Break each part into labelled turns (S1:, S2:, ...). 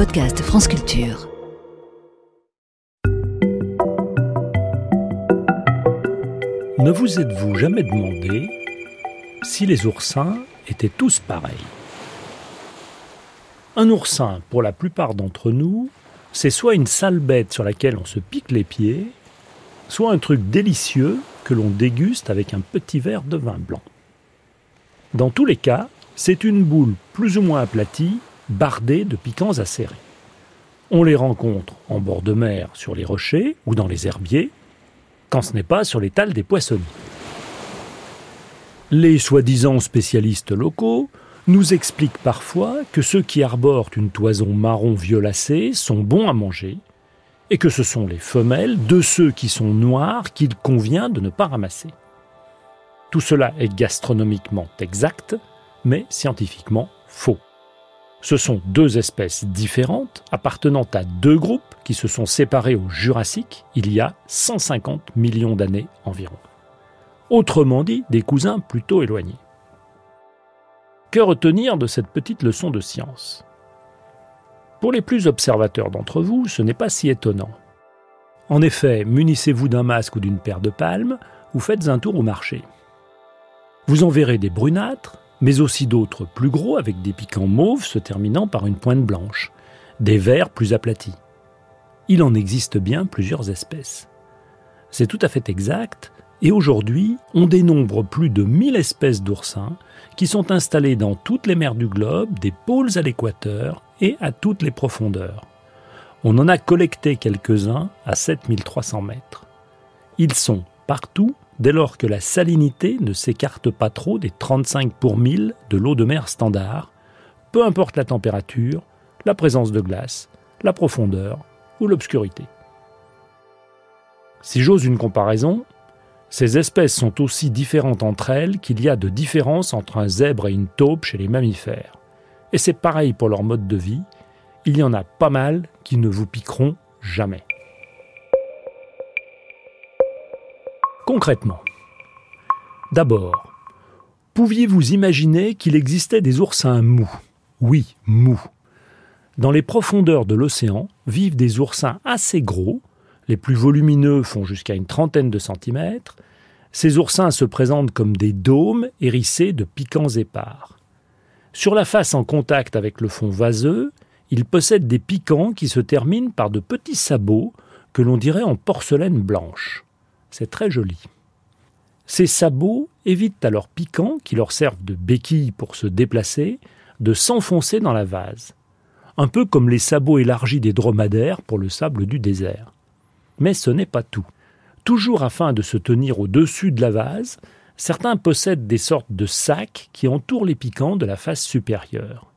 S1: podcast France Culture.
S2: Ne vous êtes-vous jamais demandé si les oursins étaient tous pareils? Un oursin, pour la plupart d'entre nous, c'est soit une sale bête sur laquelle on se pique les pieds, soit un truc délicieux que l'on déguste avec un petit verre de vin blanc. Dans tous les cas, c'est une boule plus ou moins aplatie, bardée de piquants acérés. On les rencontre en bord de mer sur les rochers ou dans les herbiers, quand ce n'est pas sur talles des poissonniers. Les soi-disant spécialistes locaux nous expliquent parfois que ceux qui arborent une toison marron violacée sont bons à manger, et que ce sont les femelles de ceux qui sont noirs qu'il convient de ne pas ramasser. Tout cela est gastronomiquement exact, mais scientifiquement faux. Ce sont deux espèces différentes appartenant à deux groupes qui se sont séparés au Jurassique il y a 150 millions d'années environ. Autrement dit, des cousins plutôt éloignés. Que retenir de cette petite leçon de science? Pour les plus observateurs d'entre vous, ce n'est pas si étonnant. En effet, munissez-vous d'un masque ou d'une paire de palmes, ou faites un tour au marché. Vous en verrez des brunâtres, mais aussi d'autres plus gros avec des piquants mauves se terminant par une pointe blanche, des verts plus aplatis. Il en existe bien plusieurs espèces. C'est tout à fait exact, et aujourd'hui, on dénombre plus de 1000 espèces d'oursins qui sont installées dans toutes les mers du globe, des pôles à l'équateur et à toutes les profondeurs. On en a collecté quelques-uns à 7300 mètres. Ils sont partout dès lors que la salinité ne s'écarte pas trop des 35 pour 1000 de l'eau de mer standard, peu importe la température, la présence de glace, la profondeur ou l'obscurité. Si j'ose une comparaison, ces espèces sont aussi différentes entre elles qu'il y a de différences entre un zèbre et une taupe chez les mammifères. Et c'est pareil pour leur mode de vie, il y en a pas mal qui ne vous piqueront jamais. Concrètement, d'abord, pouviez-vous imaginer qu'il existait des oursins mous? Oui, mous. Dans les profondeurs de l'océan vivent des oursins assez gros, les plus volumineux font jusqu'à une trentaine de centimètres. Ces oursins se présentent comme des dômes hérissés de piquants épars. Sur la face en contact avec le fond vaseux, ils possèdent des piquants qui se terminent par de petits sabots que l'on dirait en porcelaine blanche. C'est très joli. Ces sabots évitent à leurs piquants, qui leur servent de béquilles pour se déplacer, de s'enfoncer dans la vase. Un peu comme les sabots élargis des dromadaires pour le sable du désert. Mais ce n'est pas tout. Toujours afin de se tenir au-dessus de la vase, certains possèdent des sortes de sacs qui entourent les piquants de la face supérieure.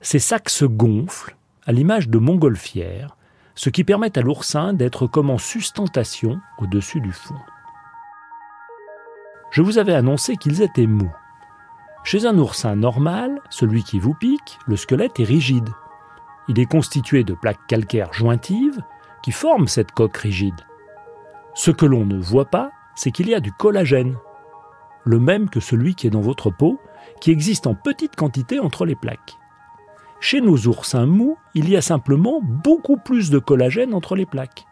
S2: Ces sacs se gonflent, à l'image de montgolfières, ce qui permet à l'oursin d'être comme en sustentation au-dessus du fond. Je vous avais annoncé qu'ils étaient mous. Chez un oursin normal, celui qui vous pique, le squelette est rigide. Il est constitué de plaques calcaires jointives qui forment cette coque rigide. Ce que l'on ne voit pas, c'est qu'il y a du collagène, le même que celui qui est dans votre peau, qui existe en petite quantité entre les plaques. Chez nos oursins mous, il y a simplement beaucoup plus de collagène entre les plaques.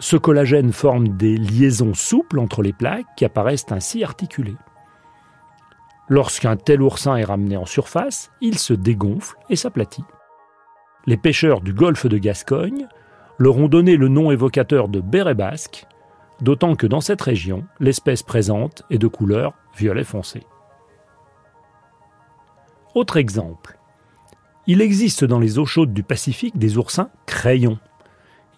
S2: Ce collagène forme des liaisons souples entre les plaques qui apparaissent ainsi articulées. Lorsqu'un tel oursin est ramené en surface, il se dégonfle et s'aplatit. Les pêcheurs du golfe de Gascogne leur ont donné le nom évocateur de béret basque, d'autant que dans cette région, l'espèce présente est de couleur violet foncé. Autre exemple, il existe dans les eaux chaudes du Pacifique des oursins crayons.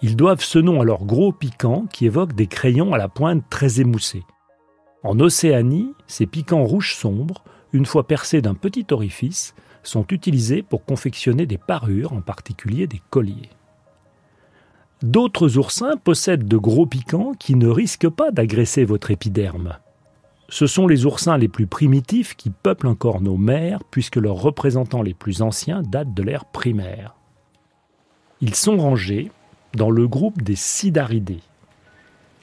S2: Ils doivent ce nom à leur gros piquant qui évoque des crayons à la pointe très émoussée. En Océanie, ces piquants rouges sombres, une fois percés d'un petit orifice, sont utilisés pour confectionner des parures, en particulier des colliers. D'autres oursins possèdent de gros piquants qui ne risquent pas d'agresser votre épiderme. Ce sont les oursins les plus primitifs qui peuplent encore nos mers, puisque leurs représentants les plus anciens datent de l'ère primaire. Ils sont rangés dans le groupe des sidaridés.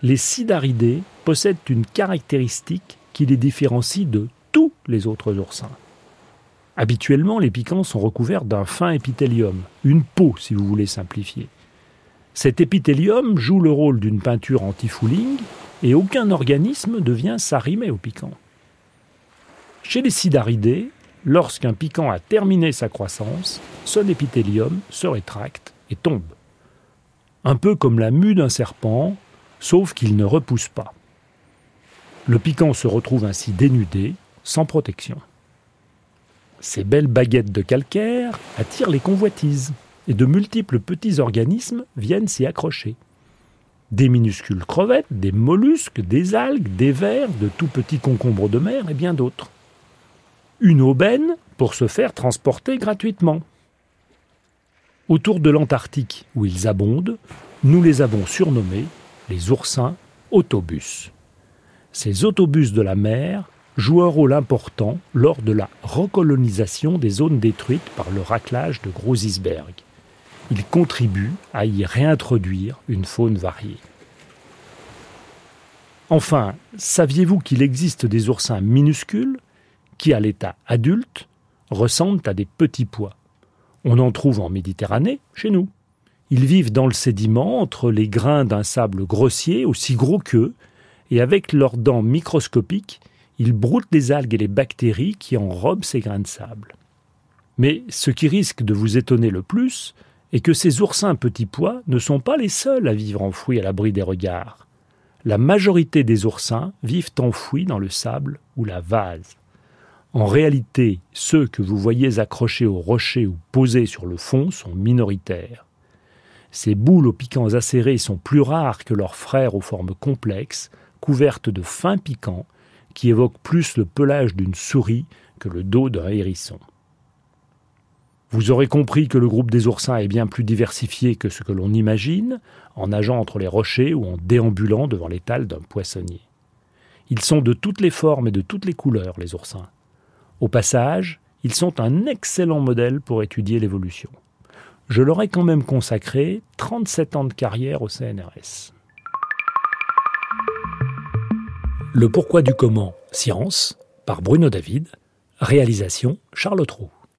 S2: Les sidaridés possèdent une caractéristique qui les différencie de tous les autres oursins. Habituellement, les piquants sont recouverts d'un fin épithélium, une peau si vous voulez simplifier. Cet épithélium joue le rôle d'une peinture anti-fouling et aucun organisme ne vient s'arrimer au piquant. Chez les sidaridés, lorsqu'un piquant a terminé sa croissance, son épithélium se rétracte et tombe. Un peu comme la mue d'un serpent, sauf qu'il ne repousse pas. Le piquant se retrouve ainsi dénudé, sans protection. Ces belles baguettes de calcaire attirent les convoitises, et de multiples petits organismes viennent s'y accrocher. Des minuscules crevettes, des mollusques, des algues, des vers, de tout petits concombres de mer et bien d'autres. Une aubaine pour se faire transporter gratuitement. Autour de l'Antarctique, où ils abondent, nous les avons surnommés les oursins autobus. Ces autobus de la mer jouent un rôle important lors de la recolonisation des zones détruites par le raclage de gros icebergs. Ils contribuent à y réintroduire une faune variée. Enfin, saviez-vous qu'il existe des oursins minuscules qui, à l'état adulte, ressemblent à des petits pois? On en trouve en Méditerranée, chez nous. Ils vivent dans le sédiment entre les grains d'un sable grossier aussi gros qu'eux, et avec leurs dents microscopiques, ils broutent les algues et les bactéries qui enrobent ces grains de sable. Mais ce qui risque de vous étonner le plus est que ces oursins petits pois ne sont pas les seuls à vivre enfouis à l'abri des regards. La majorité des oursins vivent enfouis dans le sable ou la vase. En réalité, ceux que vous voyez accrochés aux rochers ou posés sur le fond sont minoritaires. Ces boules aux piquants acérés sont plus rares que leurs frères aux formes complexes, couvertes de fins piquants, qui évoquent plus le pelage d'une souris que le dos d'un hérisson. Vous aurez compris que le groupe des oursins est bien plus diversifié que ce que l'on imagine, en nageant entre les rochers ou en déambulant devant l'étal d'un poissonnier. Ils sont de toutes les formes et de toutes les couleurs, les oursins. Au passage, ils sont un excellent modèle pour étudier l'évolution je leur ai quand même consacré 37 ans de carrière au CNRS. Le pourquoi du comment, science, par Bruno David, réalisation Charles Trou.